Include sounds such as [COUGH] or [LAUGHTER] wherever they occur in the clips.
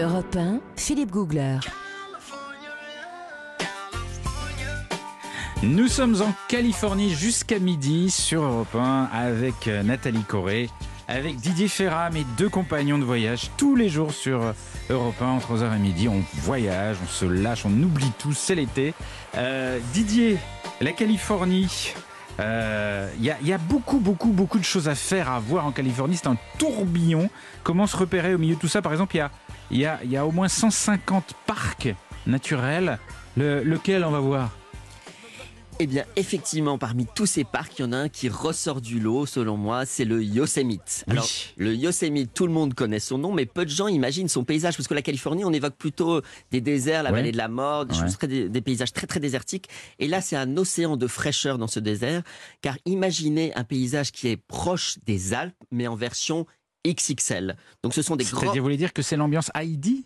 Europe 1, Philippe Googler. Nous sommes en Californie jusqu'à midi sur Europe 1 avec euh, Nathalie Corée, avec Didier Ferrat, mes deux compagnons de voyage, tous les jours sur euh, Europe 1 entre 11h et midi. On voyage, on se lâche, on oublie tout, c'est l'été. Euh, Didier, la Californie. Il a, y, a beaucoup, beaucoup, beaucoup de choses à faire, à voir en Californie. C'est un tourbillon. Comment se repérer au milieu de tout ça? Par exemple, il y a, y, a, y a au moins 150 parcs naturels. Le, lequel on va voir? Eh bien, effectivement, parmi tous ces parcs, il y en a un qui ressort du lot, selon moi, c'est le Yosemite. Oui. Alors, le Yosemite, tout le monde connaît son nom, mais peu de gens imaginent son paysage, parce que la Californie, on évoque plutôt des déserts, la Ouais. vallée de la mort, des, Ouais. choses très- des, des paysages très très désertiques. Et là, c'est un océan de fraîcheur dans ce désert, car imaginez un paysage qui est proche des Alpes, mais en version XXL. Donc, ce sont des grands C'est-à-dire, vous voulez dire que c'est l'ambiance Heidi?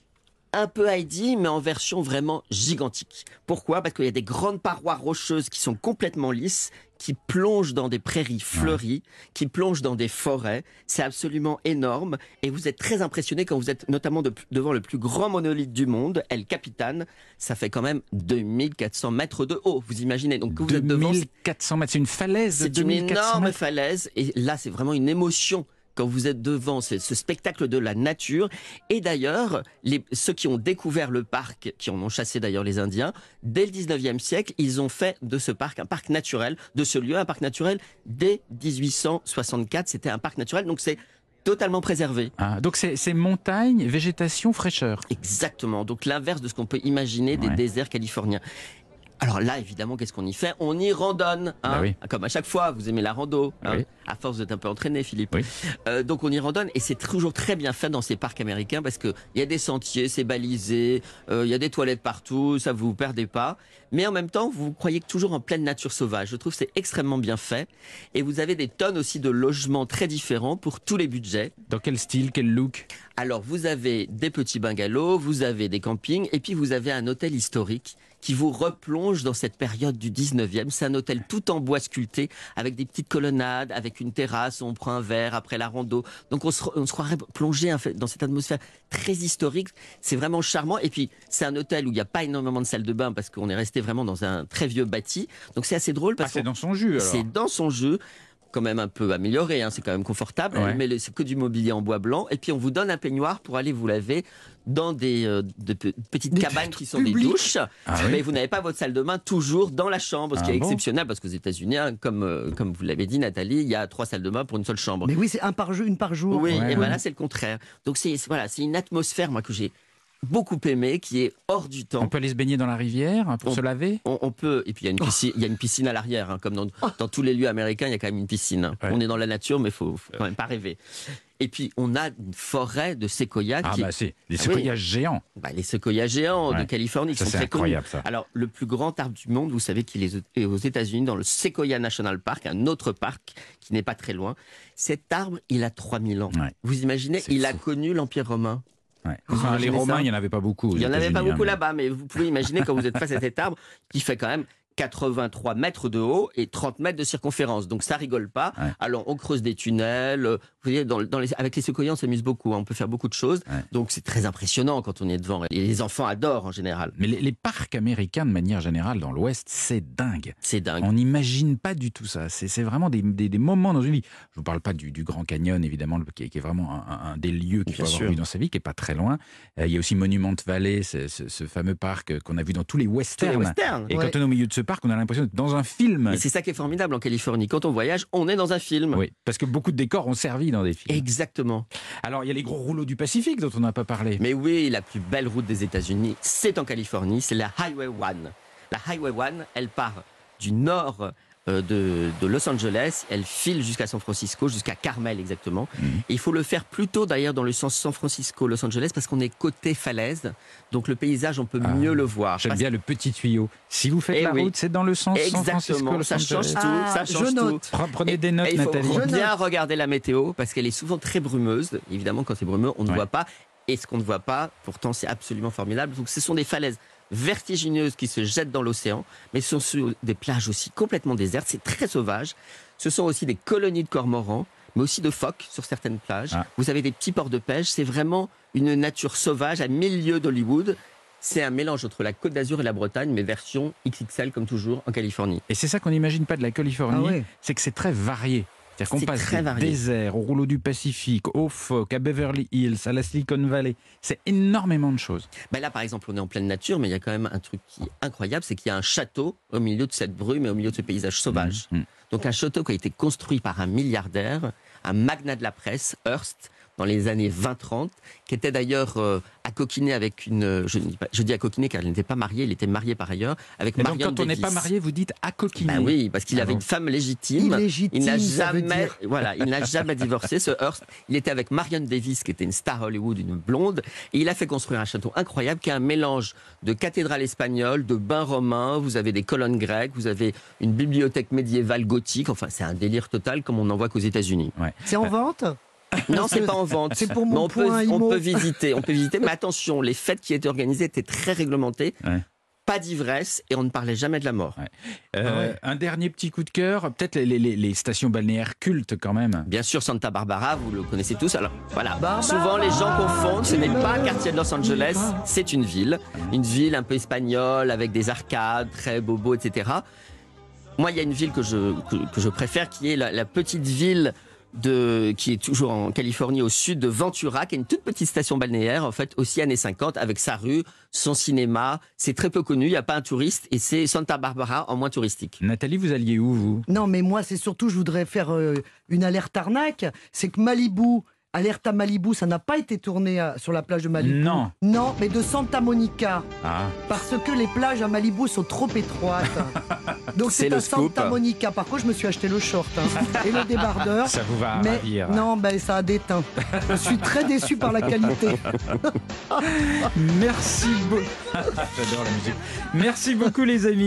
Un peu Heidi, mais en version vraiment gigantique. Pourquoi? Parce qu'il y a des grandes parois rocheuses qui sont complètement lisses, qui plongent dans des prairies fleuries, qui plongent dans des forêts. C'est absolument énorme. Et vous êtes très impressionné quand vous êtes notamment de- devant le plus grand monolithe du monde, El Capitan. Ça fait quand même 2400 mètres de haut. Vous imaginez Donc, vous êtes devant, 2400 mètres, c'est une falaise c'est une 2400 énorme falaise et là c'est vraiment une émotion quand vous êtes devant ce, ce spectacle de la nature. Et d'ailleurs, ceux qui ont découvert le parc, qui en ont chassé d'ailleurs les Indiens, dès le 19e siècle, ils ont fait de ce parc un parc naturel, de ce lieu un parc naturel dès 1864. C'était un parc naturel, donc c'est totalement préservé. Ah, donc c'est c'est montagne, végétation, fraîcheur. Exactement. Donc l'inverse de ce qu'on peut imaginer des Ouais. déserts californiens. Alors là, évidemment, qu'est-ce qu'on y fait? On y randonne, hein Bah oui. comme à chaque fois. Vous aimez la rando, hein Oui. à force vous êtes un peu entraîné, Philippe. Oui. Euh, donc on y randonne et c'est toujours très bien fait dans ces parcs américains parce que il y a des sentiers, c'est balisé, euh, il y a des toilettes partout, ça vous perdez pas. Mais en même temps, vous croyez que toujours en pleine nature sauvage. Je trouve que c'est extrêmement bien fait et vous avez des tonnes aussi de logements très différents pour tous les budgets. Dans quel style, quel look? Alors, vous avez des petits bungalows, vous avez des campings, et puis vous avez un hôtel historique qui vous replonge dans cette période du 19e. C'est un hôtel tout en bois sculpté, avec des petites colonnades, avec une terrasse, où on prend un verre après la rando. Donc, on se, on se croirait plongé dans cette atmosphère très historique. C'est vraiment charmant. Et puis, c'est un hôtel où il n'y a pas énormément de salles de bain, parce qu'on est resté vraiment dans un très vieux bâti. Donc, c'est assez drôle, Ah, parce c'est que dans son alors. c'est dans son jeu quand même un peu amélioré, hein, c'est quand même confortable, Ouais. mais c'est que du mobilier en bois blanc. Et puis on vous donne un peignoir pour aller vous laver dans des euh, de pe- petites Des cabanes qui sont des douches. Ah oui Mais vous n'avez pas votre salle de bain toujours dans la chambre, ce Ah qui est bon exceptionnel parce qu'aux États-Unis, hein, comme euh, comme vous l'avez dit Nathalie, il y a trois salles de bain pour une seule chambre. Mais oui, c'est un par jour, une par jour. Oui, Ouais, et ouais. ben là c'est le contraire. Donc c'est c'est- voilà, c'est une atmosphère moi que j'ai beaucoup aimée, qui est hors du temps. On peut aller se baigner dans la rivière pour On- se laver On, on peut, et puis il y a une piscine, il y a une piscine à l'arrière, hein, comme dans, dans tous les lieux américains, il y a quand même une piscine. Ouais. On est dans la nature, mais faut, faut quand même pas rêver. Et puis on a une forêt de séquoias, Ah qui, bah c'est des Ah séquoias oui. géants. bah, les séquoias géants de. Californie, qui Ça sont c'est très connus. incroyable ça. Alors le plus grand arbre du monde, vous savez qu'il est aux- États-Unis, dans le Sequoia National Park, un autre parc qui n'est pas très loin. Cet arbre, il a 3000 ans. Ouais. Vous imaginez, il a connu l'Empire romain. Ouais. Vous Enfin, les imaginez Romains, il n'y en avait pas beaucoup. Il n'y en avait pas beaucoup hein, là-bas, mais vous pouvez imaginer quand vous êtes face à cet arbre qui fait quand même 83 mètres de haut et 30 mètres de circonférence. Donc ça rigole pas. Ouais. Alors on creuse des tunnels. Vous voyez, dans, dans les, avec les séquoias, on s'amuse beaucoup. hein, On peut faire beaucoup de choses. Ouais. Donc c'est très impressionnant quand on est devant. Et les enfants adorent en général. Mais les, les parcs américains, de manière générale, dans l'Ouest, c'est dingue. C'est dingue. On n'imagine pas du tout ça. C'est vraiment des, des- des moments dans une vie. Je ne vous parle pas du, du Grand Canyon, évidemment, qui est, qui est vraiment un, des lieux qu'il faut avoir sûr. vu dans sa vie, qui est pas très loin. Euh, il y a aussi Monument Valley, ce, ce- ce fameux parc qu'on a vu dans tous les Tous les westerns. westerns. Et Ouais. quand on est au milieu de ce parc, on a l'impression d'être dans un film. Mais c'est ça qui est formidable en Californie. Quand on voyage, on est dans un film. Oui, parce que beaucoup de décors ont servi dans des films. Exactement. Alors, il y a les gros rouleaux du Pacifique dont on n'a pas parlé. Mais oui, la plus belle route des États-Unis, c'est en Californie, c'est la Highway 1. La Highway 1, elle part du nord de, de Los Angeles, elle file jusqu'à San Francisco, jusqu'à Carmel exactement. Mhm. Et il faut le faire plutôt d'ailleurs dans le sens San Francisco-Los Angeles parce qu'on est côté falaise, donc le paysage on peut Ah, mieux le voir. J'aime Parce- bien le petit tuyau. Si vous faites Eh la oui. route, c'est dans le sens San Francisco. Exactement, Los ça change Angeles. tout, Ah, ça je change tout. note. Prenez des Et- notes, et il faut Nathalie. Je bien note. regarder la météo parce qu'elle est souvent très brumeuse. Évidemment, quand c'est brumeux, on ne Ouais. voit pas. Et ce qu'on ne voit pas, pourtant, c'est absolument formidable. Donc, ce sont des falaises vertigineuses qui se jettent dans l'océan, mais ce sont sur des plages aussi complètement désertes. C'est très sauvage. Ce sont aussi des colonies de cormorans. mais aussi de phoques sur certaines plages. Ah. Vous avez des petits ports de pêche. C'est vraiment une nature sauvage à milieu d'Hollywood. C'est un mélange entre la Côte d'Azur et la Bretagne, mais version XXL comme toujours en Californie. Et c'est ça qu'on n'imagine pas de la Californie, Ah ouais. c'est que c'est très varié. C'est-à-dire qu'on C'est passe des varié. déserts au rouleau du Pacifique, au phoque, à Beverly Hills, à la Silicon Valley. C'est énormément de choses. Ben là, par exemple, on est en pleine nature, mais il y a quand même un truc qui est incroyable, c'est qu'il y a un château au milieu de cette brume et au milieu de ce paysage sauvage. Mhm. Donc un château qui a été construit par un milliardaire, un magnat de la presse, Hearst, dans les années 20-30, qui était d'ailleurs euh, à coquiner avec une... Je dis, pas- je dis à coquiner car il n'était pas marié, il était marié par ailleurs, avec Et donc Marion quand on n'est pas marié, vous dites à coquiner. Ben oui, parce qu'il Ah avait bon. une femme légitime. Illégitime, il n'a jamais, [LAUGHS] voilà, il n'a jamais divorcé, ce Hearst. Il était avec Marion Davis, qui était une star Hollywood, une blonde, et il a fait construire un château incroyable qui est un mélange de cathédrale espagnole, de bains romains. Vous avez des colonnes grecques, vous avez une bibliothèque médiévale gothique. Enfin, c'est un délire total, comme on n'en voit qu'aux États-Unis. C'est en vente? Non, c'est pas en vente. C'est pour mon on peut, on visiter, on peut visiter. Mais attention, les fêtes qui étaient organisées étaient très réglementées. Ouais. Pas d'ivresse et on ne parlait jamais de la mort. Euh, Ah ouais. Un dernier petit coup de cœur, peut-être les, les- les stations balnéaires cultes quand même. Bien sûr, Santa Barbara, vous le connaissez tous. Alors voilà, Barbara, souvent les gens confondent. Ce n'est pas un quartier de Los Angeles, c'est une ville, une ville un peu espagnole avec des arcades, très bobo, etc. Moi, il y a une ville que je que, que je préfère, qui est la, la petite ville de qui est toujours en Californie au sud de Ventura, qui est une toute petite station balnéaire, en fait aussi années 50, avec sa rue, son cinéma. C'est très peu connu, il n'y a pas un touriste, et c'est Santa Barbara en moins touristique. Nathalie, vous alliez où vous? Non, mais moi, c'est surtout, je voudrais faire euh, une alerte arnaque. C'est que Malibu, alerte à Malibu, ça n'a pas été tourné euh, sur la plage de Malibu. Non. Non, mais de Santa Monica. Ah, Parce que les plages à Malibu sont trop étroites. [LAUGHS] Donc C'est à scoop. Santa Monica. Par contre, je me suis acheté le short hein, et le débardeur. [LAUGHS] ça vous va mais ravir. non, ben ça a déteint. Je suis très déçu par la qualité. [LAUGHS] Merci beaucoup. J'adore la musique. Merci beaucoup les amis.